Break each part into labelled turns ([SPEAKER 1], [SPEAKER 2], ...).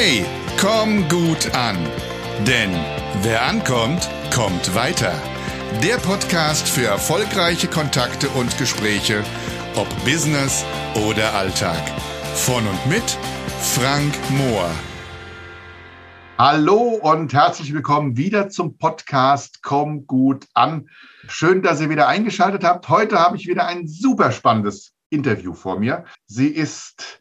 [SPEAKER 1] Hey, komm gut an. Denn wer ankommt, kommt weiter. Der Podcast für erfolgreiche Kontakte und Gespräche, ob Business oder Alltag. Von und mit Frank Mohr.
[SPEAKER 2] Hallo und herzlich willkommen wieder zum Podcast Komm gut an. Schön, dass ihr wieder eingeschaltet habt. Heute habe ich wieder ein super spannendes Interview vor mir. Sie ist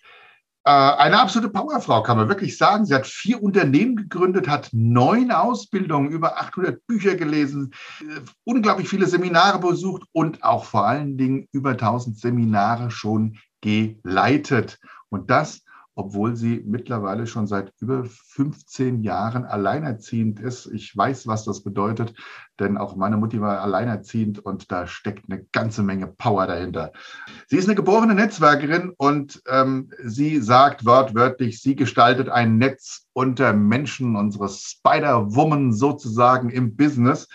[SPEAKER 2] eine absolute Powerfrau, kann man wirklich sagen. Sie hat vier Unternehmen gegründet, hat neun Ausbildungen, über 800 Bücher gelesen, äh, unglaublich viele Seminare besucht und auch vor allen Dingen über 1000 Seminare schon geleitet. Und das obwohl sie mittlerweile schon seit über 15 Jahren alleinerziehend ist. Ich weiß, was das bedeutet, denn auch meine Mutti war alleinerziehend und da steckt eine ganze Menge Power dahinter. Sie ist eine geborene Netzwerkerin und ähm, sie sagt wortwörtlich, sie gestaltet ein Netz unter Menschen, unsere Spider-Woman sozusagen im Business.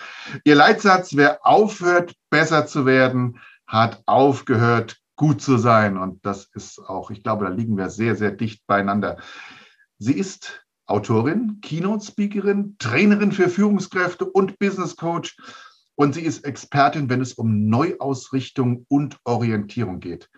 [SPEAKER 2] Ihr Leitsatz, wer aufhört, besser zu werden, hat aufgehört, gut zu sein. Und das ist auch, ich glaube, da liegen wir sehr, sehr dicht beieinander. Sie ist Autorin, Keynote-Speakerin, Trainerin für Führungskräfte und Business Coach. Und sie ist Expertin, wenn es um Neuausrichtung und Orientierung geht.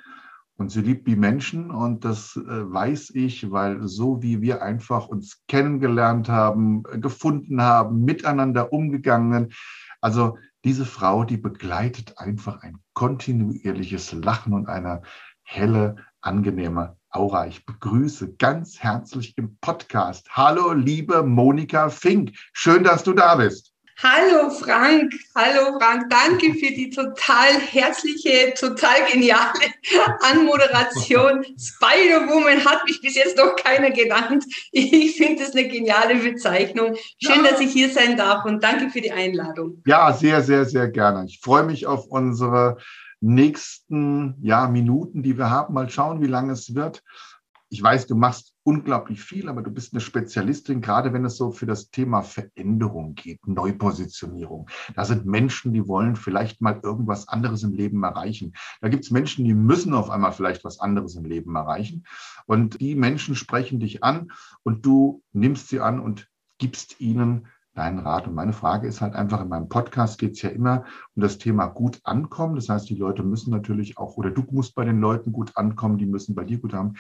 [SPEAKER 2] Und sie liebt die Menschen und das äh, weiß ich, weil so wie wir einfach uns kennengelernt haben, gefunden haben, miteinander umgegangen. Also diese Frau, die begleitet einfach ein kontinuierliches Lachen und eine helle, angenehme Aura. Ich begrüße ganz herzlich im Podcast. Hallo, liebe Monika Fink. Schön, dass du da bist.
[SPEAKER 3] Hallo Frank, hallo Frank, danke für die total herzliche, total geniale Anmoderation. Spider-Woman hat mich bis jetzt noch keiner genannt. Ich finde es eine geniale Bezeichnung. Schön, ja. dass ich hier sein darf und danke für die Einladung.
[SPEAKER 2] Ja, sehr, sehr, sehr gerne. Ich freue mich auf unsere nächsten ja, Minuten, die wir haben. Mal schauen, wie lange es wird ich weiß, du machst unglaublich viel, aber du bist eine Spezialistin, gerade wenn es so für das Thema Veränderung geht, Neupositionierung. Da sind Menschen, die wollen vielleicht mal irgendwas anderes im Leben erreichen. Da gibt es Menschen, die müssen auf einmal vielleicht was anderes im Leben erreichen. Und die Menschen sprechen dich an und du nimmst sie an und gibst ihnen deinen Rat. Und meine Frage ist halt einfach, in meinem Podcast geht es ja immer um das Thema gut ankommen. Das heißt, die Leute müssen natürlich auch, oder du musst bei den Leuten gut ankommen, die müssen bei dir gut haben.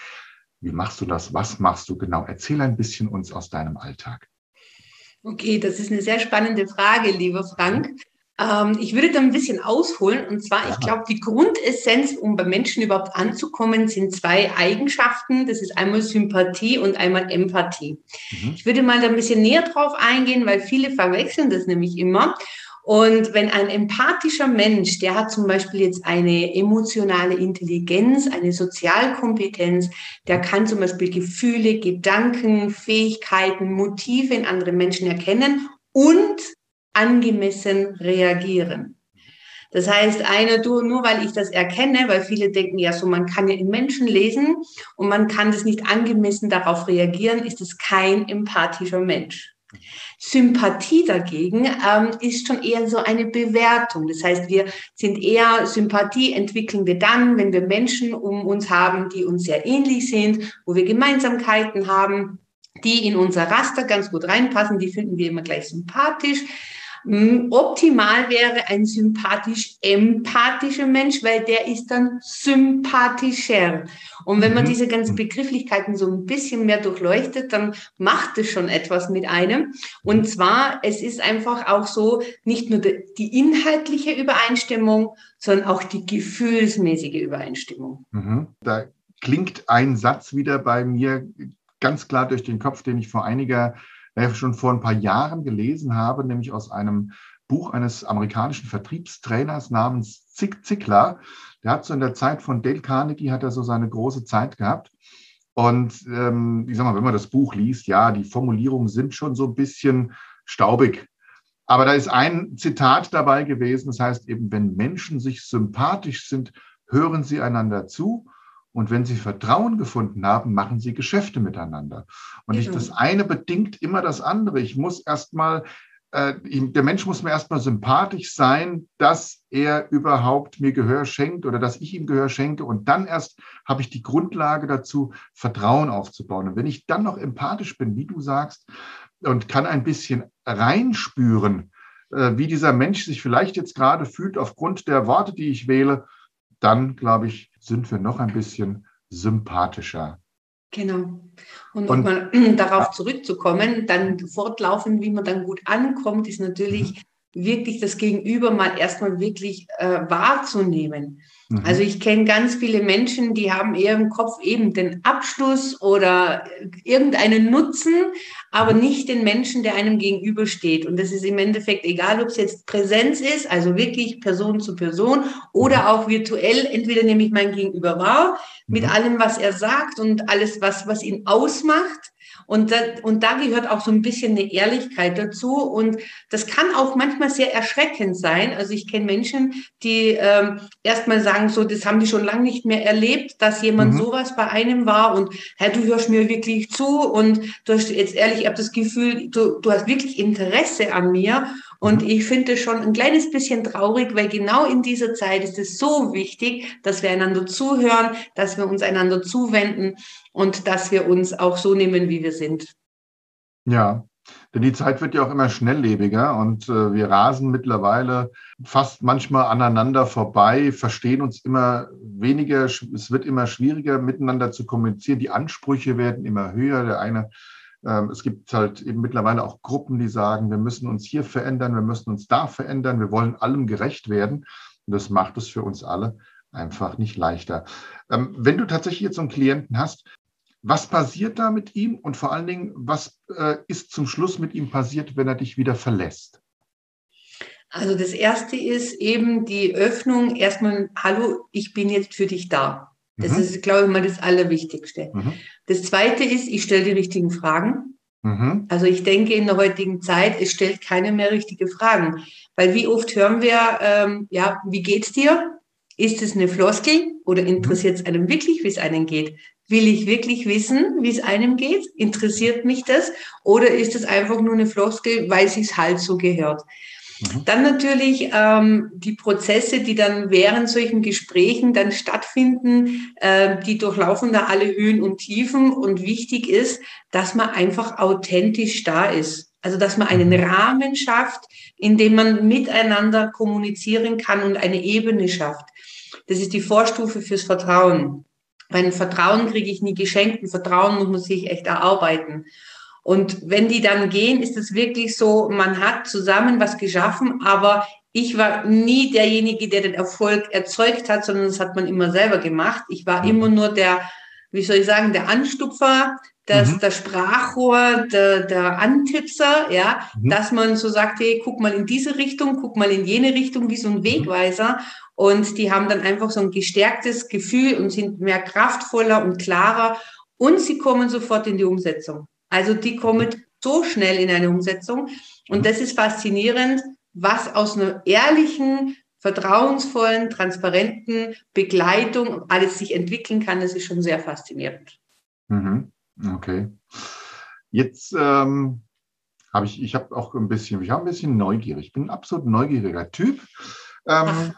[SPEAKER 2] Wie machst du das? Was machst du genau? Erzähl ein bisschen uns aus deinem Alltag.
[SPEAKER 3] Okay, das ist eine sehr spannende Frage, lieber Frank. Ähm, ich würde da ein bisschen ausholen. Und zwar, ja. ich glaube, die Grundessenz, um bei Menschen überhaupt anzukommen, sind zwei Eigenschaften. Das ist einmal Sympathie und einmal Empathie. Mhm. Ich würde mal da ein bisschen näher drauf eingehen, weil viele verwechseln das nämlich immer. Und wenn ein empathischer Mensch, der hat zum Beispiel jetzt eine emotionale Intelligenz, eine Sozialkompetenz, der kann zum Beispiel Gefühle, Gedanken, Fähigkeiten, Motive in anderen Menschen erkennen und angemessen reagieren. Das heißt, einer, du, nur weil ich das erkenne, weil viele denken ja so, man kann ja in Menschen lesen und man kann das nicht angemessen darauf reagieren, ist es kein empathischer Mensch. Sympathie dagegen ähm, ist schon eher so eine Bewertung. Das heißt, wir sind eher, Sympathie entwickeln wir dann, wenn wir Menschen um uns haben, die uns sehr ähnlich sind, wo wir Gemeinsamkeiten haben, die in unser Raster ganz gut reinpassen, die finden wir immer gleich sympathisch. Hm, optimal wäre ein sympathisch-empathischer Mensch, weil der ist dann sympathischer. Und wenn man mhm. diese ganzen Begrifflichkeiten so ein bisschen mehr durchleuchtet, dann macht es schon etwas mit einem. Und zwar, es ist einfach auch so, nicht nur die inhaltliche Übereinstimmung, sondern auch die gefühlsmäßige Übereinstimmung.
[SPEAKER 2] Mhm. Da klingt ein Satz wieder bei mir ganz klar durch den Kopf, den ich vor einiger schon vor ein paar Jahren gelesen habe, nämlich aus einem Buch eines amerikanischen Vertriebstrainers namens Zig Ziglar. Der hat so in der Zeit von Dale Carnegie hat er so seine große Zeit gehabt. Und ähm, ich sag mal, wenn man das Buch liest, ja, die Formulierungen sind schon so ein bisschen staubig. Aber da ist ein Zitat dabei gewesen, das heißt eben, wenn Menschen sich sympathisch sind, hören sie einander zu und wenn sie Vertrauen gefunden haben, machen sie Geschäfte miteinander. Und nicht das eine bedingt immer das andere. Ich muss erstmal äh, der Mensch muss mir erstmal sympathisch sein, dass er überhaupt mir Gehör schenkt oder dass ich ihm Gehör schenke. Und dann erst habe ich die Grundlage dazu, Vertrauen aufzubauen. Und wenn ich dann noch empathisch bin, wie du sagst, und kann ein bisschen reinspüren, äh, wie dieser Mensch sich vielleicht jetzt gerade fühlt aufgrund der Worte, die ich wähle, dann, glaube ich, sind wir noch ein bisschen sympathischer.
[SPEAKER 3] Genau. Und, um mal darauf zurückzukommen, dann fortlaufend, wie man dann gut ankommt, ist natürlich mhm. wirklich das Gegenüber mal erstmal wirklich äh, wahrzunehmen. Mhm. Also ich kenne ganz viele Menschen, die haben eher im Kopf eben den Abschluss oder irgendeinen Nutzen, aber mhm. nicht den Menschen, der einem gegenübersteht. Und das ist im Endeffekt egal, ob es jetzt Präsenz ist, also wirklich Person zu Person oder mhm. auch virtuell. Entweder nehme ich mein Gegenüber wahr mit allem, was er sagt und alles, was, was ihn ausmacht und da, und da gehört auch so ein bisschen eine Ehrlichkeit dazu. Und das kann auch manchmal sehr erschreckend sein. Also ich kenne Menschen, die ähm, erstmal sagen, so, das haben die schon lange nicht mehr erlebt, dass jemand mhm. sowas bei einem war und Herr, du hörst mir wirklich zu und du hast jetzt ehrlich, ich habe das Gefühl, du, du hast wirklich Interesse an mir. Und mhm. ich finde es schon ein kleines bisschen traurig, weil genau in dieser Zeit ist es so wichtig, dass wir einander zuhören, dass wir uns einander zuwenden und dass wir uns auch so nehmen, wie wir sind.
[SPEAKER 2] Ja, denn die Zeit wird ja auch immer schnelllebiger und äh, wir rasen mittlerweile fast manchmal aneinander vorbei, verstehen uns immer weniger, es wird immer schwieriger miteinander zu kommunizieren, die Ansprüche werden immer höher. Der eine, es gibt halt eben mittlerweile auch Gruppen, die sagen, wir müssen uns hier verändern, wir müssen uns da verändern, wir wollen allem gerecht werden. Und das macht es für uns alle einfach nicht leichter. Ähm, wenn du tatsächlich jetzt so einen Klienten hast, was passiert da mit ihm und vor allen Dingen, was äh, ist zum Schluss mit ihm passiert, wenn er dich wieder verlässt?
[SPEAKER 3] Also das Erste ist eben die Öffnung, erstmal, hallo, ich bin jetzt für dich da. Das mhm. ist, glaube ich, mal das Allerwichtigste. Mhm. Das Zweite ist, ich stelle die richtigen Fragen. Mhm. Also ich denke in der heutigen Zeit, es stellt keine mehr richtige Fragen. Weil wie oft hören wir, ähm, ja, wie geht's dir? Ist es eine Floskel oder interessiert es einem wirklich, wie es einem geht? Will ich wirklich wissen, wie es einem geht? Interessiert mich das? Oder ist es einfach nur eine Floskel, weil es sich halt so gehört? Mhm. Dann natürlich ähm, die Prozesse, die dann während solchen Gesprächen dann stattfinden, äh, die durchlaufen da alle Höhen und Tiefen. Und wichtig ist, dass man einfach authentisch da ist. Also dass man einen mhm. Rahmen schafft, in dem man miteinander kommunizieren kann und eine Ebene schafft. Das ist die Vorstufe fürs Vertrauen. Weil Vertrauen kriege ich nie geschenkt, ein Vertrauen muss man sich echt erarbeiten. Und wenn die dann gehen, ist es wirklich so, man hat zusammen was geschaffen, aber ich war nie derjenige, der den Erfolg erzeugt hat, sondern das hat man immer selber gemacht. Ich war mhm. immer nur der, wie soll ich sagen, der Anstupfer, das, mhm. der Sprachrohr, der, der Antipser, ja, mhm. dass man so sagt, hey, guck mal in diese Richtung, guck mal in jene Richtung, wie so ein mhm. Wegweiser. Und die haben dann einfach so ein gestärktes Gefühl und sind mehr kraftvoller und klarer und sie kommen sofort in die Umsetzung. Also die kommen so schnell in eine Umsetzung und das ist faszinierend, was aus einer ehrlichen, vertrauensvollen, transparenten Begleitung alles sich entwickeln kann. Das ist schon sehr faszinierend.
[SPEAKER 2] Mhm. Okay. Jetzt ähm, habe ich, ich habe auch ein bisschen, ich habe ein bisschen neugierig. Ich bin ein absolut neugieriger Typ. Ähm,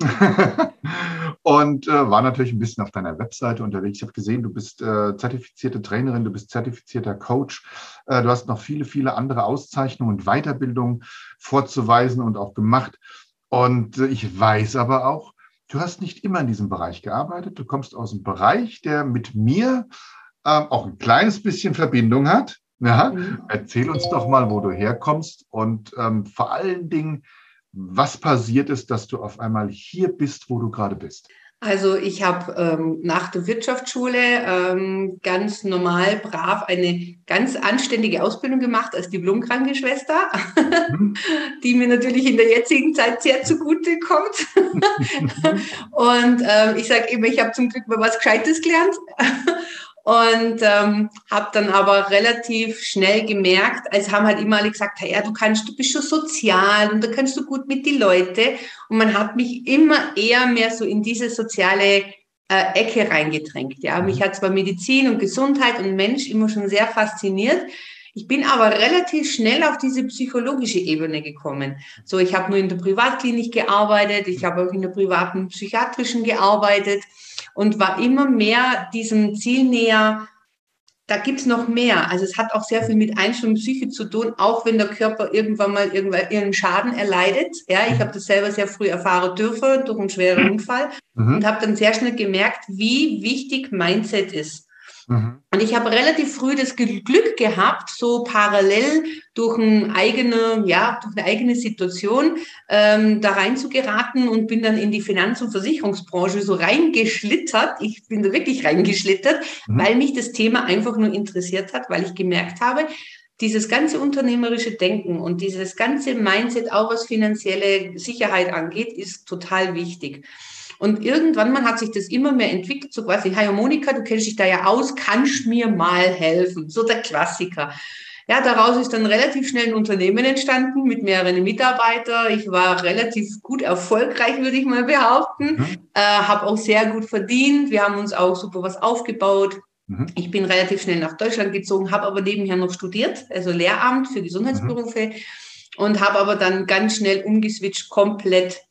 [SPEAKER 2] und äh, war natürlich ein bisschen auf deiner Webseite unterwegs. Ich habe gesehen, du bist äh, zertifizierte Trainerin, du bist zertifizierter Coach. Äh, du hast noch viele, viele andere Auszeichnungen und Weiterbildungen vorzuweisen und auch gemacht. Und äh, ich weiß aber auch, du hast nicht immer in diesem Bereich gearbeitet. Du kommst aus einem Bereich, der mit mir ähm, auch ein kleines bisschen Verbindung hat. Ja? Mhm. Erzähl uns doch mal, wo du herkommst und ähm, vor allen Dingen, was passiert ist, dass du auf einmal hier bist, wo du gerade bist?
[SPEAKER 3] Also ich habe ähm, nach der Wirtschaftsschule ähm, ganz normal, brav eine ganz anständige Ausbildung gemacht als Diplom-Krankenschwester, mhm. die mir natürlich in der jetzigen Zeit sehr zugute kommt. Und ähm, ich sage immer, ich habe zum Glück mal was Gescheites gelernt und ähm, habe dann aber relativ schnell gemerkt, als haben halt immer alle gesagt, ja, du kannst, du bist schon sozial und da kannst du gut mit die Leute. Und man hat mich immer eher mehr so in diese soziale äh, Ecke reingedrängt. Ja, mich hat zwar Medizin und Gesundheit und Mensch immer schon sehr fasziniert. Ich bin aber relativ schnell auf diese psychologische Ebene gekommen. So, ich habe nur in der Privatklinik gearbeitet, ich habe auch in der privaten psychiatrischen gearbeitet und war immer mehr diesem Ziel näher, da gibt's noch mehr. Also es hat auch sehr viel mit Einstellung Psyche zu tun, auch wenn der Körper irgendwann mal irgendeinen Schaden erleidet. Ja, ich habe das selber sehr früh erfahren dürfen durch einen schweren Unfall mhm. und habe dann sehr schnell gemerkt, wie wichtig Mindset ist. Mhm. Und ich habe relativ früh das Glück gehabt, so parallel durch eine eigene, ja, durch eine eigene Situation ähm, da rein zu geraten und bin dann in die Finanz- und Versicherungsbranche so reingeschlittert. Ich bin da wirklich reingeschlittert, mhm. weil mich das Thema einfach nur interessiert hat, weil ich gemerkt habe, dieses ganze unternehmerische Denken und dieses ganze Mindset, auch was finanzielle Sicherheit angeht, ist total wichtig. Und irgendwann mal hat sich das immer mehr entwickelt, so quasi, hey Monika, du kennst dich da ja aus, kannst mir mal helfen? So der Klassiker. Ja, daraus ist dann relativ schnell ein Unternehmen entstanden mit mehreren Mitarbeitern. Ich war relativ gut erfolgreich, würde ich mal behaupten. Mhm. Äh, habe auch sehr gut verdient. Wir haben uns auch super was aufgebaut. Mhm. Ich bin relativ schnell nach Deutschland gezogen, habe aber nebenher noch studiert, also Lehramt für Gesundheitsberufe mhm. und habe aber dann ganz schnell umgeswitcht komplett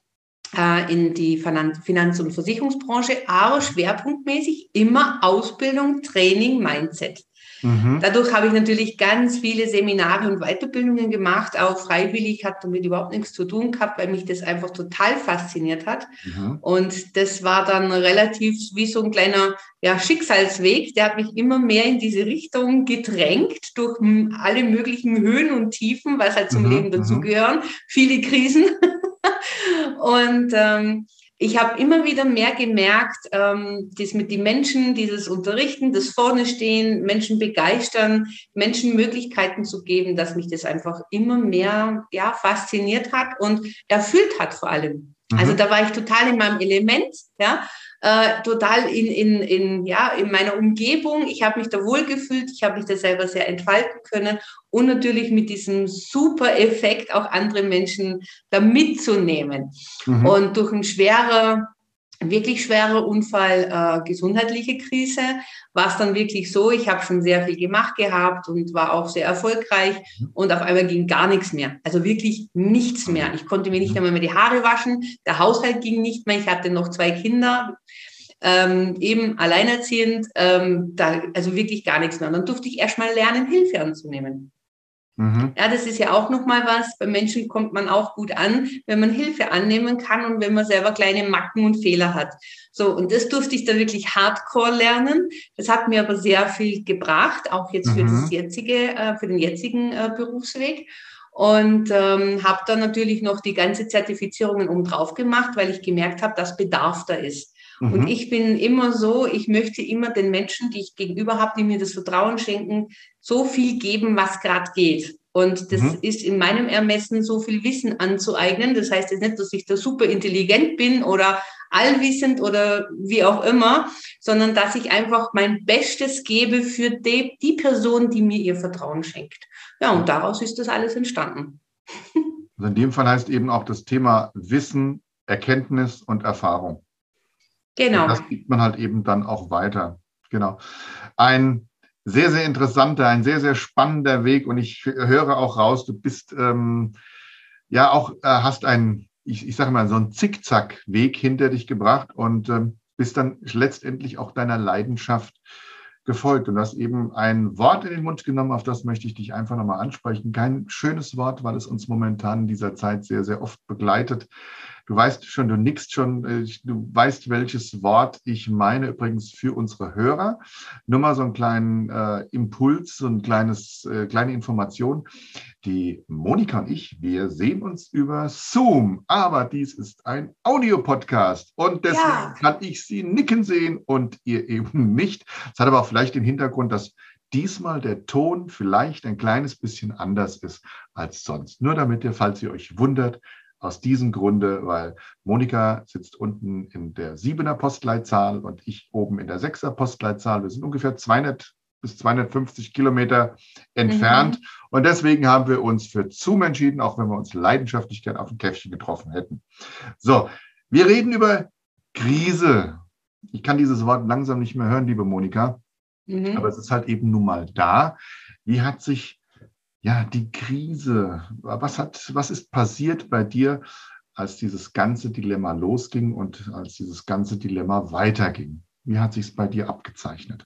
[SPEAKER 3] in die Finanz- und Versicherungsbranche, aber schwerpunktmäßig immer Ausbildung, Training, Mindset. Mhm. Dadurch habe ich natürlich ganz viele Seminare und Weiterbildungen gemacht, auch freiwillig, hat damit überhaupt nichts zu tun gehabt, weil mich das einfach total fasziniert hat. Mhm. Und das war dann relativ wie so ein kleiner ja, Schicksalsweg, der hat mich immer mehr in diese Richtung gedrängt durch alle möglichen Höhen und Tiefen, was halt zum mhm. Leben dazugehören, viele Krisen. und ähm, ich habe immer wieder mehr gemerkt, ähm, das mit den Menschen, dieses Unterrichten, das Vorne stehen, Menschen begeistern, Menschen Möglichkeiten zu geben, dass mich das einfach immer mehr ja, fasziniert hat und erfüllt hat vor allem. Also mhm. Also da war ich total in meinem Element, ja, äh, total in, in, in, ja, in meiner Umgebung. Ich habe mich da wohlgefühlt, ich habe mich da selber sehr entfalten können und natürlich mit diesem super Effekt auch andere Menschen da mitzunehmen. Mhm. Und durch ein schwerer wirklich schwerer Unfall, äh, gesundheitliche Krise, war es dann wirklich so, ich habe schon sehr viel gemacht gehabt und war auch sehr erfolgreich mhm. und auf einmal ging gar nichts mehr. Also wirklich nichts mehr. Ich konnte mir nicht einmal mehr die Haare waschen, der Haushalt ging nicht mehr, ich hatte noch zwei Kinder, ähm, eben alleinerziehend, ähm, da, also wirklich gar nichts mehr. Und dann durfte ich erstmal lernen, Hilfe anzunehmen. Mhm. Ja, das ist ja auch nochmal was. Bei Menschen kommt man auch gut an, wenn man Hilfe annehmen kann und wenn man selber kleine Macken und Fehler hat. So, und das durfte ich da wirklich hardcore lernen. Das hat mir aber sehr viel gebracht, auch jetzt für mhm. das jetzige, äh, für den jetzigen äh, Berufsweg. Und ähm, habe dann natürlich noch die ganze Zertifizierungen um drauf gemacht, weil ich gemerkt habe, dass Bedarf da ist. Mhm. Und ich bin immer so, ich möchte immer den Menschen, die ich gegenüber habe, die mir das Vertrauen schenken, so viel geben, was gerade geht. Und das mhm. ist in meinem Ermessen so viel Wissen anzueignen. Das heißt jetzt nicht, dass ich da super intelligent bin oder allwissend oder wie auch immer, sondern dass ich einfach mein Bestes gebe für die, die Person, die mir ihr Vertrauen schenkt. Ja, und daraus ist das alles entstanden.
[SPEAKER 2] Also in dem Fall heißt eben auch das Thema Wissen, Erkenntnis und Erfahrung. Genau. Und das gibt man halt eben dann auch weiter. Genau. Ein sehr, sehr interessanter, ein sehr, sehr spannender Weg. Und ich höre auch raus, du bist ähm, ja auch, äh, hast einen, ich, ich sage mal, so einen Zickzack-Weg hinter dich gebracht und ähm, bist dann letztendlich auch deiner Leidenschaft gefolgt. Und du hast eben ein Wort in den Mund genommen, auf das möchte ich dich einfach nochmal ansprechen. Kein schönes Wort, weil es uns momentan in dieser Zeit sehr, sehr oft begleitet. Du weißt schon, du nickst schon, äh, du weißt, welches Wort ich meine, übrigens für unsere Hörer. Nur mal so einen kleinen äh, Impuls, so ein kleines, äh, kleine Information. Die Monika und ich, wir sehen uns über Zoom, aber dies ist ein Audiopodcast und deswegen ja. kann ich sie nicken sehen und ihr eben nicht. Das hat aber auch vielleicht den Hintergrund, dass diesmal der Ton vielleicht ein kleines bisschen anders ist als sonst. Nur damit ihr, falls ihr euch wundert, aus diesem Grunde, weil Monika sitzt unten in der siebener Postleitzahl und ich oben in der sechser Postleitzahl. Wir sind ungefähr 200 bis 250 Kilometer entfernt. Mhm. Und deswegen haben wir uns für Zoom entschieden, auch wenn wir uns leidenschaftlich gern auf ein Käffchen getroffen hätten. So, wir reden über Krise. Ich kann dieses Wort langsam nicht mehr hören, liebe Monika. Mhm. Aber es ist halt eben nun mal da. Wie hat sich ja, die Krise. Was hat, was ist passiert bei dir, als dieses ganze Dilemma losging und als dieses ganze Dilemma weiterging? Wie hat sich es bei dir abgezeichnet?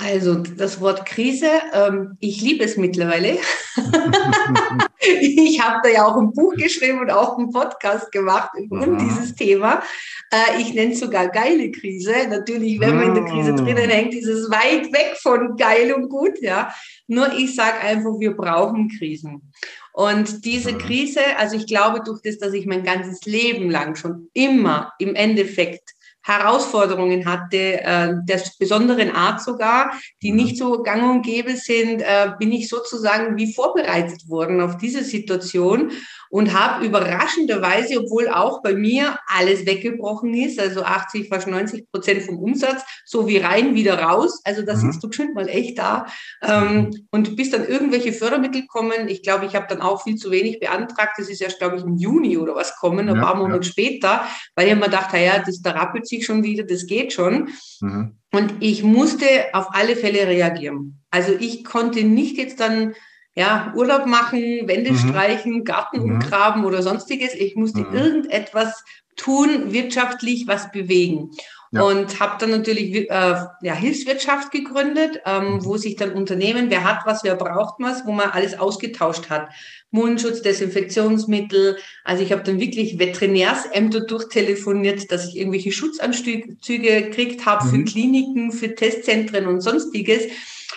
[SPEAKER 3] Also das Wort Krise, ähm, ich liebe es mittlerweile. ich habe da ja auch ein Buch geschrieben und auch einen Podcast gemacht um dieses Thema. Äh, ich nenne es sogar geile Krise. Natürlich, wenn man in der Krise mhm. drinnen hängt, ist es weit weg von geil und gut. Ja, nur ich sage einfach, wir brauchen Krisen. Und diese mhm. Krise, also ich glaube durch das, dass ich mein ganzes Leben lang schon immer im Endeffekt Herausforderungen hatte, äh, der besonderen Art sogar, die mhm. nicht so gang und gäbe sind, äh, bin ich sozusagen wie vorbereitet worden auf diese Situation und habe überraschenderweise, obwohl auch bei mir alles weggebrochen ist, also 80, fast 90 Prozent vom Umsatz, so wie rein wieder raus, also da mhm. sitzt du schon mal echt da ähm, mhm. und bis dann irgendwelche Fördermittel kommen, ich glaube, ich habe dann auch viel zu wenig beantragt, das ist erst, glaube ich, im Juni oder was kommen, ein ja, paar Monate ja. später, weil ich mir dachte, ja, das, da rappelt sich schon wieder, das geht schon. Mhm. Und ich musste auf alle Fälle reagieren. Also ich konnte nicht jetzt dann ja, Urlaub machen, Wände mhm. streichen, Garten mhm. umgraben oder sonstiges. Ich musste mhm. irgendetwas tun, wirtschaftlich was bewegen. Ja. Und habe dann natürlich äh, ja, Hilfswirtschaft gegründet, ähm, mhm. wo sich dann Unternehmen, wer hat was, wer braucht was, wo man alles ausgetauscht hat. Mundschutz, Desinfektionsmittel. Also ich habe dann wirklich Veterinärsämter durchtelefoniert, dass ich irgendwelche Schutzanzüge gekriegt habe mhm. für Kliniken, für Testzentren und sonstiges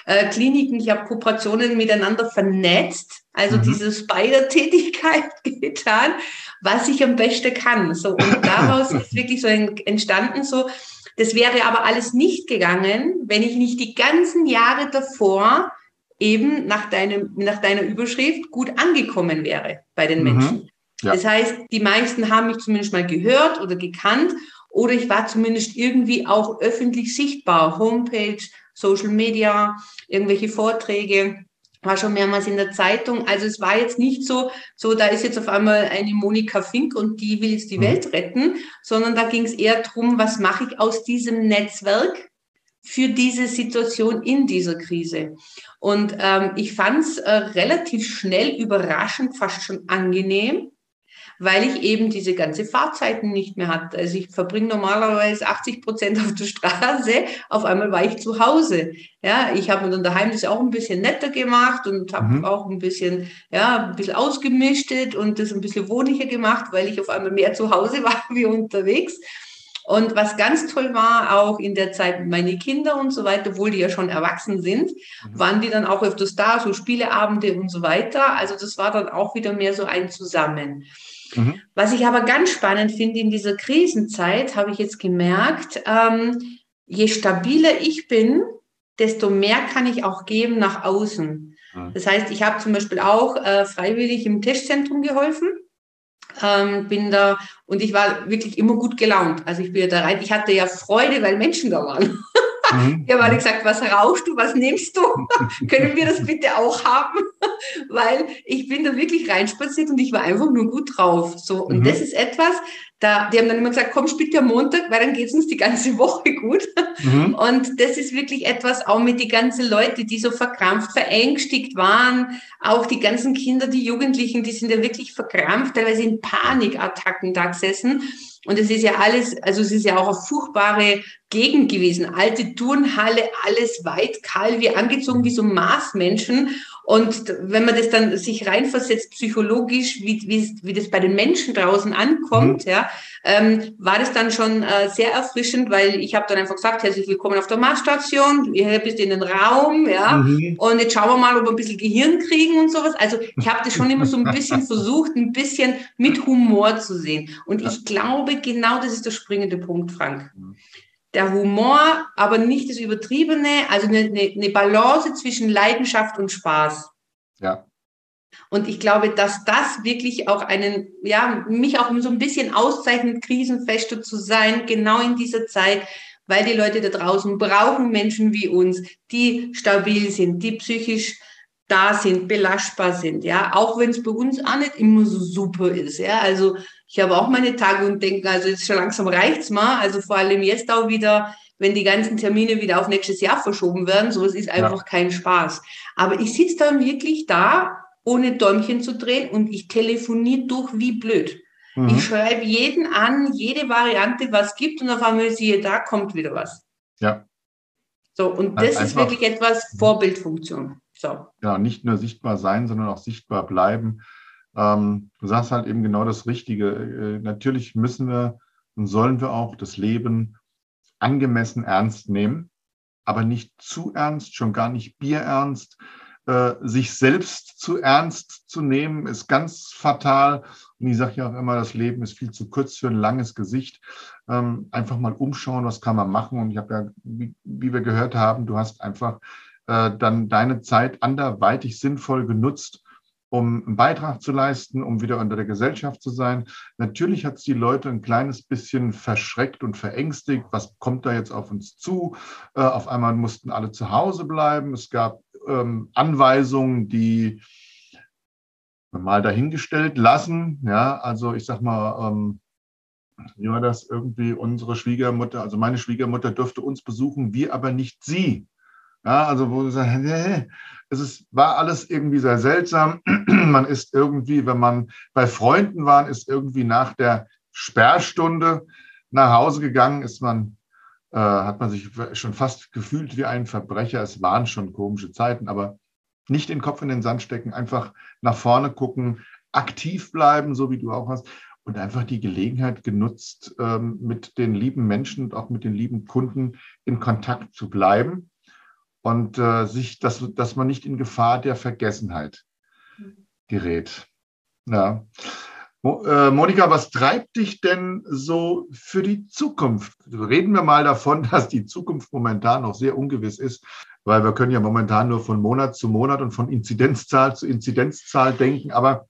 [SPEAKER 3] äh, Kliniken, ich habe Kooperationen miteinander vernetzt, also mhm. diese Spider-Tätigkeit getan, was ich am besten kann. So, und daraus ist wirklich so entstanden, so, das wäre aber alles nicht gegangen, wenn ich nicht die ganzen Jahre davor eben nach, deinem, nach deiner Überschrift gut angekommen wäre bei den mhm. Menschen. Ja. Das heißt, die meisten haben mich zumindest mal gehört oder gekannt oder ich war zumindest irgendwie auch öffentlich sichtbar. Homepage, Social Media, irgendwelche Vorträge, war schon mehrmals in der Zeitung. Also es war jetzt nicht so, so da ist jetzt auf einmal eine Monika Fink und die will jetzt die mhm. Welt retten, sondern da ging es eher darum, was mache ich aus diesem Netzwerk für diese Situation in dieser Krise. Und ähm, ich fand es äh, relativ schnell überraschend, fast schon angenehm, weil ich eben diese ganze Fahrzeiten nicht mehr hatte. Also ich verbringe normalerweise 80 Prozent auf der Straße, auf einmal war ich zu Hause. Ja, ich habe mir dann daheim das auch ein bisschen netter gemacht und habe mhm. auch ein bisschen, ja, ein bisschen ausgemischtet und das ein bisschen wohnlicher gemacht, weil ich auf einmal mehr zu Hause war wie unterwegs. Und was ganz toll war, auch in der Zeit meine Kinder und so weiter, obwohl die ja schon erwachsen sind, mhm. waren die dann auch öfters da, so Spieleabende und so weiter. Also das war dann auch wieder mehr so ein Zusammen. Mhm. Was ich aber ganz spannend finde in dieser Krisenzeit, habe ich jetzt gemerkt, ähm, je stabiler ich bin, desto mehr kann ich auch geben nach außen. Mhm. Das heißt, ich habe zum Beispiel auch äh, freiwillig im Testzentrum geholfen. Ähm, bin da und ich war wirklich immer gut gelaunt. Also ich bin da rein. Ich hatte ja Freude, weil Menschen da waren. Mhm. Ich habe alle gesagt, was rauchst du, was nimmst du? Können wir das bitte auch haben? Weil ich bin da wirklich reinspaziert und ich war einfach nur gut drauf. So, und mhm. das ist etwas, da, die haben dann immer gesagt, komm, bitte am Montag, weil dann geht es uns die ganze Woche gut. Mhm. Und das ist wirklich etwas, auch mit die ganzen Leute, die so verkrampft, verängstigt waren, auch die ganzen Kinder, die Jugendlichen, die sind ja wirklich verkrampft, teilweise in Panikattacken da gesessen. Und es ist ja alles, also es ist ja auch eine furchtbare Gegend gewesen. Alte Turnhalle, alles weit, kahl, wie angezogen wie so Marsmenschen. Und wenn man das dann sich reinversetzt, psychologisch, wie, wie, wie das bei den Menschen draußen ankommt, mhm. ja, ähm, war das dann schon äh, sehr erfrischend, weil ich habe dann einfach gesagt, herzlich willkommen auf der Marsstation, ihr bist in den Raum, ja, mhm. und jetzt schauen wir mal, ob wir ein bisschen Gehirn kriegen und sowas. Also ich habe das schon immer so ein bisschen versucht, ein bisschen mit Humor zu sehen. Und ich glaube, genau das ist der springende Punkt, Frank. Mhm der Humor, aber nicht das Übertriebene, also eine, eine, Balance zwischen Leidenschaft und Spaß.
[SPEAKER 2] Ja.
[SPEAKER 3] Und ich glaube, dass das wirklich auch einen, ja, mich auch so ein bisschen auszeichnet, krisenfester zu sein, genau in dieser Zeit, weil die Leute da draußen brauchen Menschen wie uns, die stabil sind, die psychisch da sind, belastbar sind, ja, auch wenn es bei uns auch nicht immer so super ist, ja, also ich habe auch meine Tage und denke, also jetzt schon langsam reicht's mal, also vor allem jetzt auch wieder, wenn die ganzen Termine wieder auf nächstes Jahr verschoben werden. Sowas ist einfach ja. kein Spaß. Aber ich sitze dann wirklich da, ohne Däumchen zu drehen und ich telefoniere durch wie blöd. Mhm. Ich schreibe jeden an, jede Variante, was gibt und auf einmal siehe, da kommt wieder was.
[SPEAKER 2] Ja.
[SPEAKER 3] So, und das Einfach, ist wirklich etwas Vorbildfunktion. So.
[SPEAKER 2] Ja, nicht nur sichtbar sein, sondern auch sichtbar bleiben. Ähm, du sagst halt eben genau das Richtige. Äh, natürlich müssen wir und sollen wir auch das Leben angemessen ernst nehmen, aber nicht zu ernst, schon gar nicht bierernst. Äh, sich selbst zu ernst zu nehmen, ist ganz fatal. Und ich sage ja auch immer, das Leben ist viel zu kurz für ein langes Gesicht. Ähm, einfach mal umschauen, was kann man machen. Und ich habe ja, wie, wie, wir gehört haben, du hast einfach äh, dann deine Zeit anderweitig sinnvoll genutzt um einen Beitrag zu leisten, um wieder unter der Gesellschaft zu sein. Natürlich hat es die Leute ein kleines bisschen verschreckt und verängstigt. Was kommt da jetzt auf uns zu? Äh, auf einmal mussten alle zu Hause bleiben. Es gab ähm, Anweisungen, die mal dahingestellt lassen. Ja, also ich sag mal, ähm, war das irgendwie unsere Schwiegermutter, also meine Schwiegermutter dürfte uns besuchen, wir aber nicht sie. Ja, also wo sie sagen, nee, es ist, war alles irgendwie sehr seltsam. man ist irgendwie, wenn man bei Freunden war, ist irgendwie nach der Sperrstunde nach Hause gegangen, ist man, äh, hat man sich schon fast gefühlt wie ein Verbrecher. Es waren schon komische Zeiten, aber nicht den Kopf in den Sand stecken, einfach nach vorne gucken, aktiv bleiben, so wie du auch hast, und einfach die Gelegenheit genutzt, ähm, mit den lieben Menschen und auch mit den lieben Kunden in Kontakt zu bleiben und äh, sich, dass, dass man nicht in Gefahr der Vergessenheit gerät. Ja. Äh, Monika, was treibt dich denn so für die Zukunft? Reden wir mal davon, dass die Zukunft momentan noch sehr ungewiss ist, weil wir können ja momentan nur von Monat zu Monat und von Inzidenzzahl zu Inzidenzzahl denken. Aber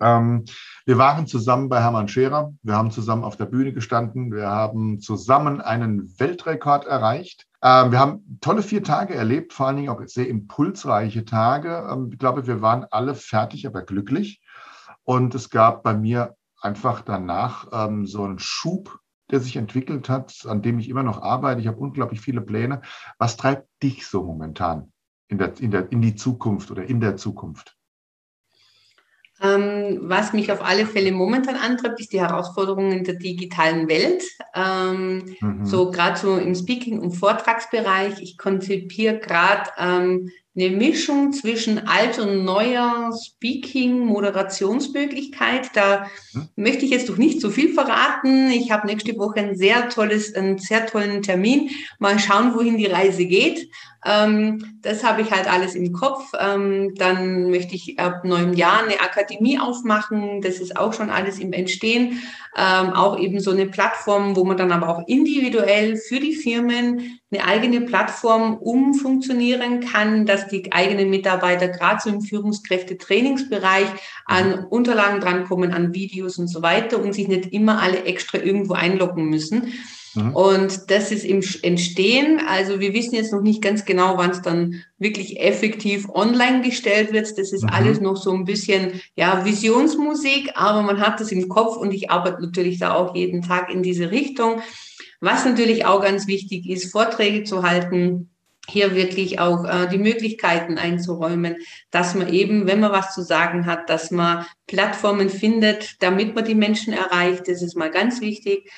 [SPEAKER 2] ähm, wir waren zusammen bei Hermann Scherer, wir haben zusammen auf der Bühne gestanden, wir haben zusammen einen Weltrekord erreicht. Ähm, wir haben tolle vier Tage erlebt, vor allen Dingen auch sehr impulsreiche Tage. Ähm, ich glaube, wir waren alle fertig, aber glücklich. Und es gab bei mir einfach danach ähm, so einen Schub, der sich entwickelt hat, an dem ich immer noch arbeite. Ich habe unglaublich viele Pläne. Was treibt dich so momentan in, der, in, der, in die Zukunft oder in der Zukunft?
[SPEAKER 3] Ähm, was mich auf alle Fälle momentan antreibt, ist die Herausforderung in der digitalen Welt. Ähm, mhm. So gerade so im Speaking- und Vortragsbereich. Ich konzipiere gerade ähm, eine Mischung zwischen alt und neuer Speaking-Moderationsmöglichkeit. Da mhm. möchte ich jetzt doch nicht so viel verraten. Ich habe nächste Woche ein sehr tolles, einen sehr tollen Termin. Mal schauen, wohin die Reise geht. Ähm, das habe ich halt alles im Kopf. Ähm, dann möchte ich ab neuem Jahr eine Akademie aufmachen. Das ist auch schon alles im Entstehen. Ähm, auch eben so eine Plattform, wo man dann aber auch individuell für die Firmen eine eigene Plattform umfunktionieren kann, dass die eigenen Mitarbeiter gerade so im Führungskräfte-Trainingsbereich an Unterlagen drankommen, an Videos und so weiter und sich nicht immer alle extra irgendwo einloggen müssen. Mhm. Und das ist im Entstehen. Also wir wissen jetzt noch nicht ganz genau, wann es dann wirklich effektiv online gestellt wird. Das ist mhm. alles noch so ein bisschen, ja, Visionsmusik, aber man hat das im Kopf und ich arbeite natürlich da auch jeden Tag in diese Richtung. Was natürlich auch ganz wichtig ist, Vorträge zu halten, hier wirklich auch äh, die Möglichkeiten einzuräumen, dass man eben, wenn man was zu sagen hat, dass man Plattformen findet, damit man die Menschen erreicht. Das ist mal ganz wichtig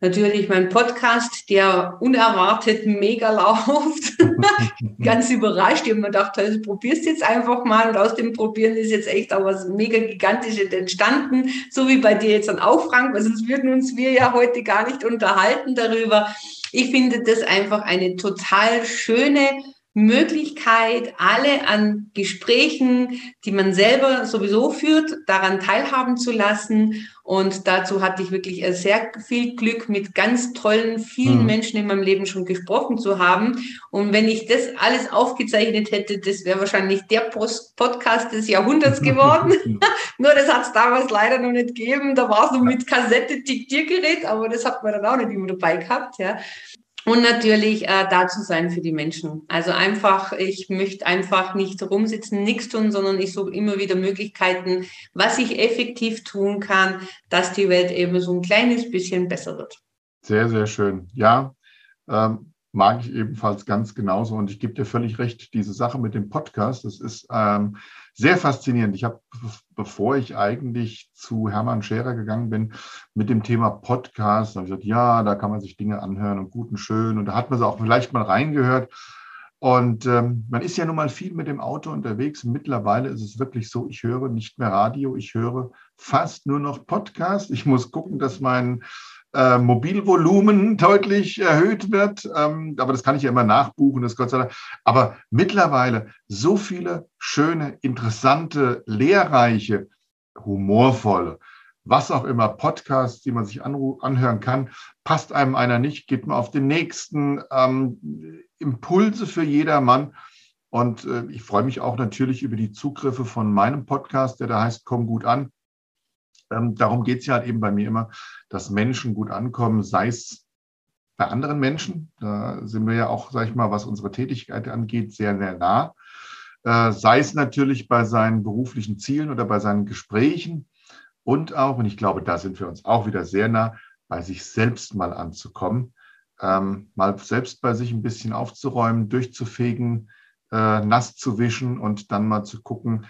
[SPEAKER 3] natürlich mein Podcast, der unerwartet mega läuft. Ganz überrascht. Ich habe mir gedacht, also probierst jetzt einfach mal. Und aus dem Probieren ist jetzt echt auch was mega Gigantisches entstanden. So wie bei dir jetzt dann auch, Frank, weil sonst würden uns wir ja heute gar nicht unterhalten darüber. Ich finde das einfach eine total schöne Möglichkeit, alle an Gesprächen, die man selber sowieso führt, daran teilhaben zu lassen. Und dazu hatte ich wirklich sehr viel Glück, mit ganz tollen, vielen mhm. Menschen in meinem Leben schon gesprochen zu haben. Und wenn ich das alles aufgezeichnet hätte, das wäre wahrscheinlich der Post Podcast des Jahrhunderts geworden. Nur das hat es damals leider noch nicht gegeben. Da war es noch mit Kassette, Diktiergerät, aber das hat man dann auch nicht immer dabei gehabt. Ja. Und natürlich äh, da zu sein für die Menschen. Also einfach, ich möchte einfach nicht rumsitzen, nichts tun, sondern ich suche immer wieder Möglichkeiten, was ich effektiv tun kann, dass die Welt eben so ein kleines bisschen besser wird.
[SPEAKER 2] Sehr, sehr schön. Ja, Ähm, mag ich ebenfalls ganz genauso. Und ich gebe dir völlig recht, diese Sache mit dem Podcast, das ist ähm, sehr faszinierend. Ich habe, bevor ich eigentlich zu Hermann Scherer gegangen bin, mit dem Thema Podcast, habe ich gesagt, ja, da kann man sich Dinge anhören und gut und schön. Und da hat man sie auch vielleicht mal reingehört. Und ähm, man ist ja nun mal viel mit dem Auto unterwegs. Mittlerweile ist es wirklich so, ich höre nicht mehr Radio, ich höre fast nur noch Podcast. Ich muss gucken, dass mein äh, Mobilvolumen deutlich erhöht wird. Ähm, aber das kann ich ja immer nachbuchen, das Gott sei Dank. Aber mittlerweile so viele schöne, interessante, lehrreiche, humorvolle, was auch immer, Podcasts, die man sich anhören kann. Passt einem einer nicht, geht man auf den nächsten. Ähm, Impulse für jedermann. Und äh, ich freue mich auch natürlich über die Zugriffe von meinem Podcast, der da heißt Komm gut an. Ähm, darum geht es ja halt eben bei mir immer, dass Menschen gut ankommen, sei es bei anderen Menschen. Da sind wir ja auch, sag ich mal, was unsere Tätigkeit angeht, sehr, sehr nah. Äh, sei es natürlich bei seinen beruflichen Zielen oder bei seinen Gesprächen und auch, und ich glaube, da sind wir uns auch wieder sehr nah, bei sich selbst mal anzukommen, ähm, mal selbst bei sich ein bisschen aufzuräumen, durchzufegen, äh, nass zu wischen und dann mal zu gucken,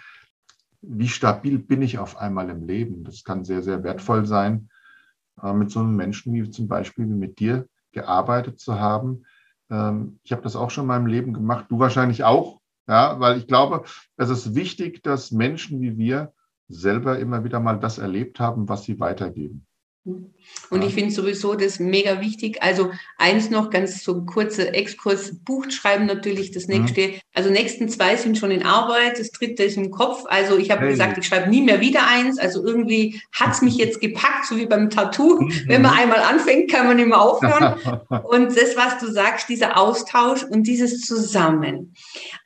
[SPEAKER 2] wie stabil bin ich auf einmal im Leben. Das kann sehr, sehr wertvoll sein, äh, mit so einem Menschen wie zum Beispiel wie mit dir gearbeitet zu haben. Ähm, ich habe das auch schon in meinem Leben gemacht, du wahrscheinlich auch, ja, weil ich glaube, es ist wichtig, dass Menschen wie wir selber immer wieder mal das erlebt haben, was sie weitergeben.
[SPEAKER 3] Und ich finde sowieso das mega wichtig. Also eins noch, ganz so ein kurzer Exkurs, Buch schreiben natürlich das mhm. nächste. Mhm. Also nächsten zwei sind schon in Arbeit, das dritte ist im Kopf. Also ich habe hey. gesagt, ich schreibe nie mehr wieder eins. Also irgendwie hat es mich jetzt gepackt, so wie beim Tattoo. Mhm. Wenn man einmal anfängt, kann man nicht mehr aufhören. und das, was du sagst, dieser Austausch und dieses Zusammen.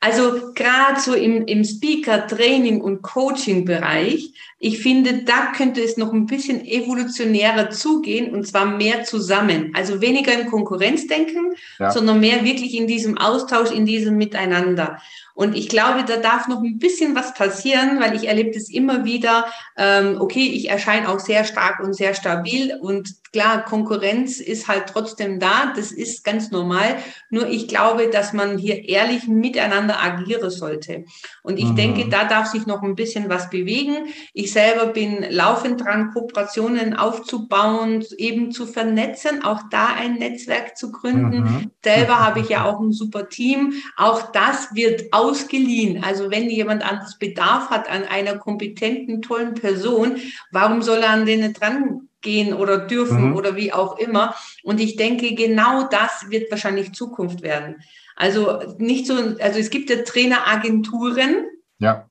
[SPEAKER 3] Also gerade so im, im Speaker, Training und Coaching-Bereich, ich finde, da könnte es noch ein bisschen evolutionärer zugehen und zwar mehr zusammen. Also weniger im Konkurrenzdenken, ja. sondern mehr wirklich in diesem Austausch, in diesem Miteinander. Und ich glaube, da darf noch ein bisschen was passieren, weil ich erlebe das immer wieder. Ähm, okay, ich erscheine auch sehr stark und sehr stabil und klar, Konkurrenz ist halt trotzdem da. Das ist ganz normal. Nur ich glaube, dass man hier ehrlich miteinander agieren sollte. Und ich mhm. denke, da darf sich noch ein bisschen was bewegen. Ich selber bin laufend dran, Kooperationen aufzubauen, eben zu vernetzen, auch da ein Netzwerk zu gründen. Mhm. Selber habe ich ja auch ein super Team. Auch das wird ausgeliehen. Also wenn jemand anderes Bedarf hat an einer kompetenten, tollen Person, warum soll er an denen dran gehen oder dürfen mhm. oder wie auch immer. Und ich denke, genau das wird wahrscheinlich Zukunft werden. Also nicht so, also es gibt ja Traineragenturen.
[SPEAKER 2] Ja.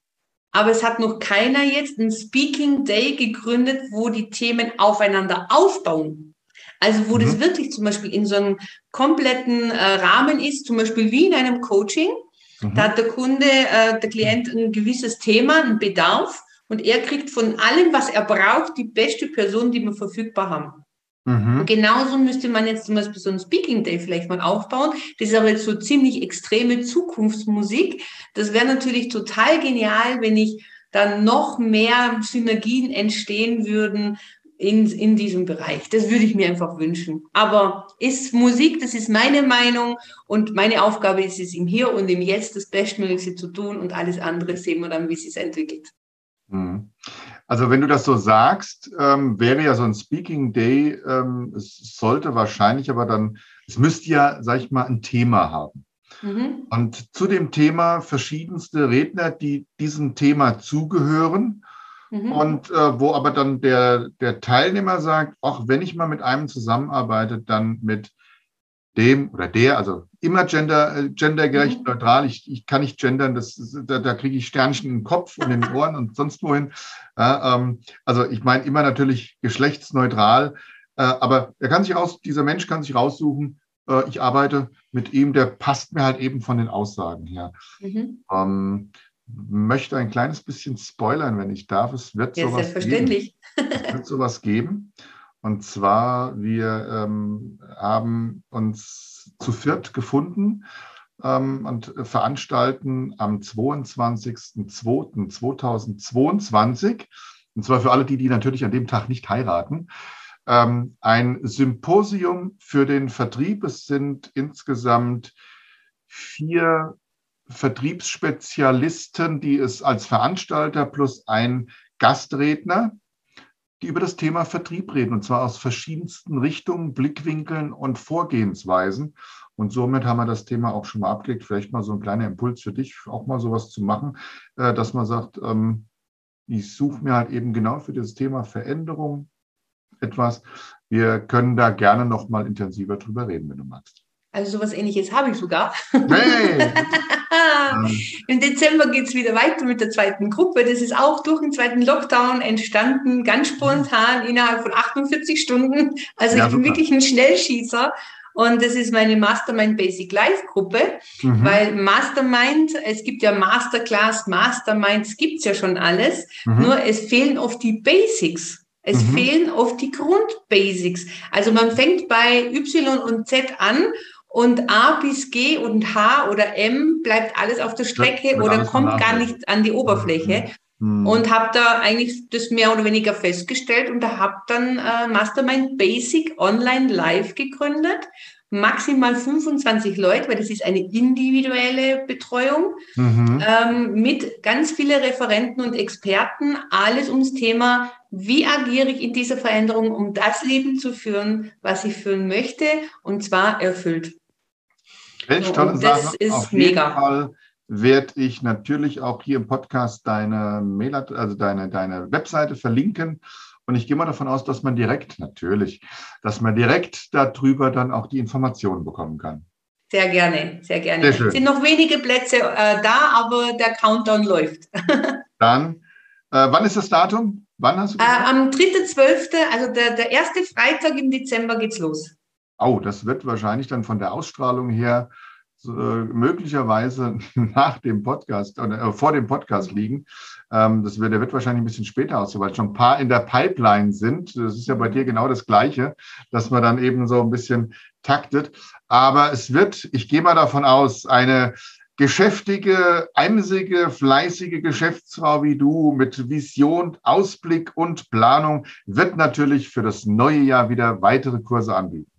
[SPEAKER 3] Aber es hat noch keiner jetzt ein Speaking Day gegründet, wo die Themen aufeinander aufbauen. Also wo mhm. das wirklich zum Beispiel in so einem kompletten äh, Rahmen ist, zum Beispiel wie in einem Coaching. Mhm. Da hat der Kunde, äh, der Klient ein gewisses Thema, einen Bedarf und er kriegt von allem, was er braucht, die beste Person, die wir verfügbar haben. Mhm. Genauso müsste man jetzt zum Beispiel so ein Speaking Day vielleicht mal aufbauen. Das ist aber jetzt so ziemlich extreme Zukunftsmusik. Das wäre natürlich total genial, wenn ich dann noch mehr Synergien entstehen würden in, in diesem Bereich. Das würde ich mir einfach wünschen. Aber ist Musik, das ist meine Meinung und meine Aufgabe ist es im Hier und im Jetzt das Bestmögliche zu tun und alles andere sehen wir dann, wie es sich entwickelt.
[SPEAKER 2] Mhm. Also wenn du das so sagst, ähm, wäre ja so ein Speaking Day, ähm, es sollte wahrscheinlich aber dann, es müsste ja, sag ich mal, ein Thema haben. Mhm. Und zu dem Thema verschiedenste Redner, die diesem Thema zugehören mhm. und äh, wo aber dann der, der Teilnehmer sagt, auch wenn ich mal mit einem zusammenarbeite, dann mit dem oder der, also immer gender, äh, gendergerecht, mhm. neutral. Ich, ich kann nicht gendern, das, da, da kriege ich Sternchen im Kopf und in den Ohren und sonst wohin. Ja, ähm, also ich meine immer natürlich geschlechtsneutral, äh, aber er kann sich aus, dieser Mensch kann sich raussuchen, äh, ich arbeite mit ihm, der passt mir halt eben von den Aussagen her. Mhm. Ähm, möchte ein kleines bisschen spoilern, wenn ich darf. Es wird ja, sowas
[SPEAKER 3] selbstverständlich.
[SPEAKER 2] Geben. Es wird sowas geben. Und zwar, wir ähm, haben uns zu viert gefunden ähm, und veranstalten am 22.02.2022, und zwar für alle die, die natürlich an dem Tag nicht heiraten, ähm, ein Symposium für den Vertrieb. Es sind insgesamt vier Vertriebsspezialisten, die es als Veranstalter plus ein Gastredner, die über das Thema Vertrieb reden, und zwar aus verschiedensten Richtungen, Blickwinkeln und Vorgehensweisen. Und somit haben wir das Thema auch schon mal abgelegt. Vielleicht mal so ein kleiner Impuls für dich, auch mal sowas zu machen, äh, dass man sagt, ähm, ich suche mir halt eben genau für dieses Thema Veränderung etwas. Wir können da gerne noch mal intensiver drüber reden, wenn du magst.
[SPEAKER 3] Also sowas ähnliches habe ich sogar. Hey. Im Dezember geht es wieder weiter mit der zweiten Gruppe. Das ist auch durch den zweiten Lockdown entstanden, ganz spontan innerhalb von 48 Stunden. Also ja, ich bin super. wirklich ein Schnellschießer. Und das ist meine Mastermind Basic Life Gruppe, mhm. weil Mastermind, es gibt ja Masterclass, Mastermind, es gibt ja schon alles, mhm. nur es fehlen oft die Basics. Es mhm. fehlen oft die Grundbasics. Also man fängt bei Y und Z an und A bis G und H oder M bleibt alles auf der Strecke oder kommt gar nicht an die Oberfläche. Mhm. Und habe da eigentlich das mehr oder weniger festgestellt und da habe dann äh, Mastermind Basic Online Live gegründet. Maximal 25 Leute, weil das ist eine individuelle Betreuung mhm. ähm, mit ganz vielen Referenten und Experten. Alles ums Thema, wie agiere ich in dieser Veränderung, um das Leben zu führen, was ich führen möchte und zwar erfüllt.
[SPEAKER 2] Welch tolle das Sache. ist Auf mega. Jeden Fall werde ich natürlich auch hier im Podcast deine Mail, also deine, deine Webseite verlinken. Und ich gehe mal davon aus, dass man direkt, natürlich, dass man direkt darüber dann auch die Informationen bekommen kann.
[SPEAKER 3] Sehr gerne, sehr gerne. Es sind noch wenige Plätze äh, da, aber der Countdown läuft.
[SPEAKER 2] dann, äh, wann ist das Datum? Wann hast
[SPEAKER 3] du äh, Am 3.12., also der, der erste Freitag im Dezember geht's los.
[SPEAKER 2] Oh, das wird wahrscheinlich dann von der Ausstrahlung her äh, möglicherweise nach dem Podcast oder äh, vor dem Podcast liegen. Ähm, das wird, der wird wahrscheinlich ein bisschen später aussehen, weil schon ein paar in der Pipeline sind. Das ist ja bei dir genau das Gleiche, dass man dann eben so ein bisschen taktet. Aber es wird, ich gehe mal davon aus, eine geschäftige, emsige, fleißige Geschäftsfrau wie du mit Vision, Ausblick und Planung wird natürlich für das neue Jahr wieder weitere Kurse anbieten.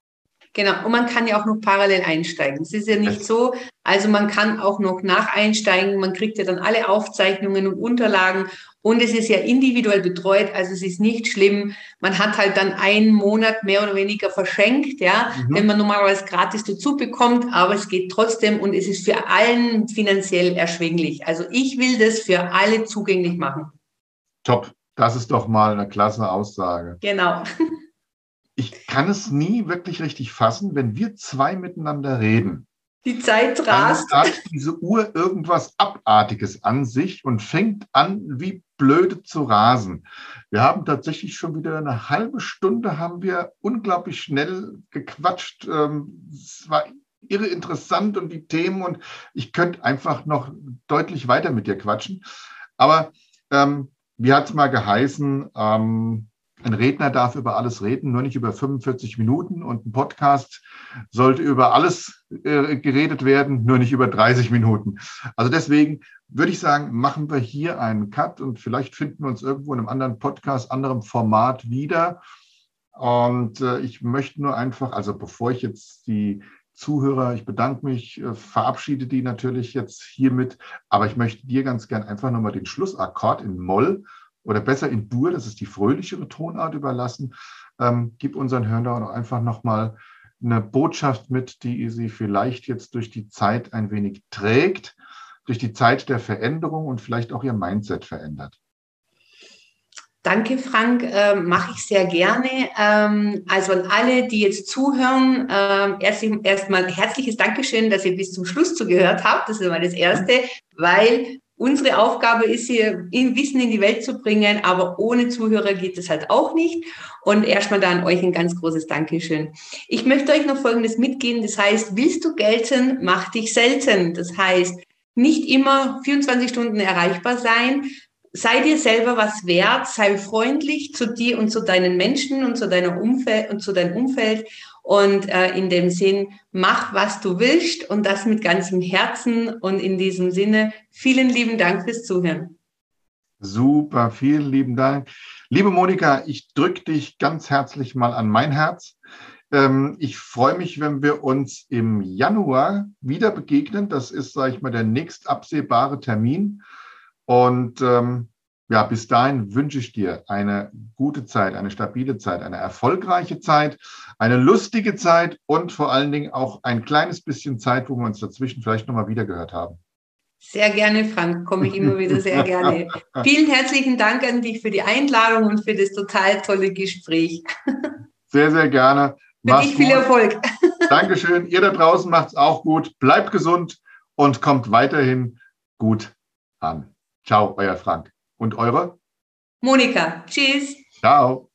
[SPEAKER 3] Genau, und man kann ja auch noch parallel einsteigen. Es ist ja nicht so, also man kann auch noch nach einsteigen, man kriegt ja dann alle Aufzeichnungen und Unterlagen und es ist ja individuell betreut, also es ist nicht schlimm. Man hat halt dann einen Monat mehr oder weniger verschenkt, ja, mhm. wenn man normalerweise gratis dazu bekommt, aber es geht trotzdem und es ist für allen finanziell erschwinglich. Also ich will das für alle zugänglich machen.
[SPEAKER 2] Top, das ist doch mal eine klasse Aussage.
[SPEAKER 3] Genau.
[SPEAKER 2] ich kann es nie wirklich richtig fassen, wenn wir zwei miteinander reden.
[SPEAKER 3] Die Zeit rast.
[SPEAKER 2] Dann hat diese Uhr irgendwas Abartiges an sich und fängt an, wie blöde zu rasen. Wir haben tatsächlich schon wieder eine halbe Stunde, haben wir unglaublich schnell gequatscht. Ähm, es war irre interessant und die Themen und ich könnte einfach noch deutlich weiter mit dir quatschen. Aber ähm, wie hat es mal geheißen? Ähm, ein Redner darf über alles reden, nur nicht über 45 Minuten. Und ein Podcast sollte über alles äh, geredet werden, nur nicht über 30 Minuten. Also deswegen würde ich sagen, machen wir hier einen Cut und vielleicht finden wir uns irgendwo in einem anderen Podcast, anderem Format wieder. Und äh, ich möchte nur einfach, also bevor ich jetzt die Zuhörer, ich bedanke mich, äh, verabschiede die natürlich jetzt hiermit, aber ich möchte dir ganz gern einfach nochmal den Schlussakkord in Moll oder besser in Dur, das ist die fröhlichere Tonart überlassen. Ähm, gib unseren Hörern auch einfach nochmal eine Botschaft mit, die sie vielleicht jetzt durch die Zeit ein wenig trägt, durch die Zeit der Veränderung und vielleicht auch ihr Mindset verändert.
[SPEAKER 3] Danke, Frank. Äh, Mache ich sehr gerne. Ähm, also an alle, die jetzt zuhören, äh, erst, erstmal herzliches Dankeschön, dass ihr bis zum Schluss zugehört habt. Das ist mal das Erste, weil Unsere Aufgabe ist hier, Wissen in die Welt zu bringen, aber ohne Zuhörer geht es halt auch nicht. Und erstmal da an euch ein ganz großes Dankeschön. Ich möchte euch noch Folgendes mitgeben. Das heißt, willst du gelten, mach dich selten. Das heißt, nicht immer 24 Stunden erreichbar sein. Sei dir selber was wert, sei freundlich zu dir und zu deinen Menschen und zu deiner Umfeld und zu deinem Umfeld und äh, in dem Sinn, mach, was du willst und das mit ganzem Herzen. Und in diesem Sinne, vielen lieben Dank fürs Zuhören.
[SPEAKER 2] Super, vielen lieben Dank. Liebe Monika, ich drücke dich ganz herzlich mal an mein Herz. Ähm, ich freue mich, wenn wir uns im Januar wieder begegnen. Das ist, sage ich mal, der nächst absehbare Termin. Und ähm, ja, bis dahin wünsche ich dir eine gute Zeit, eine stabile Zeit, eine erfolgreiche Zeit, eine lustige Zeit und vor allen Dingen auch ein kleines bisschen Zeit, wo wir uns dazwischen vielleicht nochmal wieder gehört haben.
[SPEAKER 3] Sehr gerne, Frank, komme ich immer wieder sehr gerne. Vielen herzlichen Dank an dich für die Einladung und für das total tolle Gespräch.
[SPEAKER 2] Sehr, sehr gerne.
[SPEAKER 3] Für dich viel Erfolg.
[SPEAKER 2] Dankeschön. Ihr da draußen macht es auch gut. Bleibt gesund und kommt weiterhin gut an. Ciao, euer Frank. Und eure?
[SPEAKER 3] Monika. Tschüss.
[SPEAKER 2] Ciao.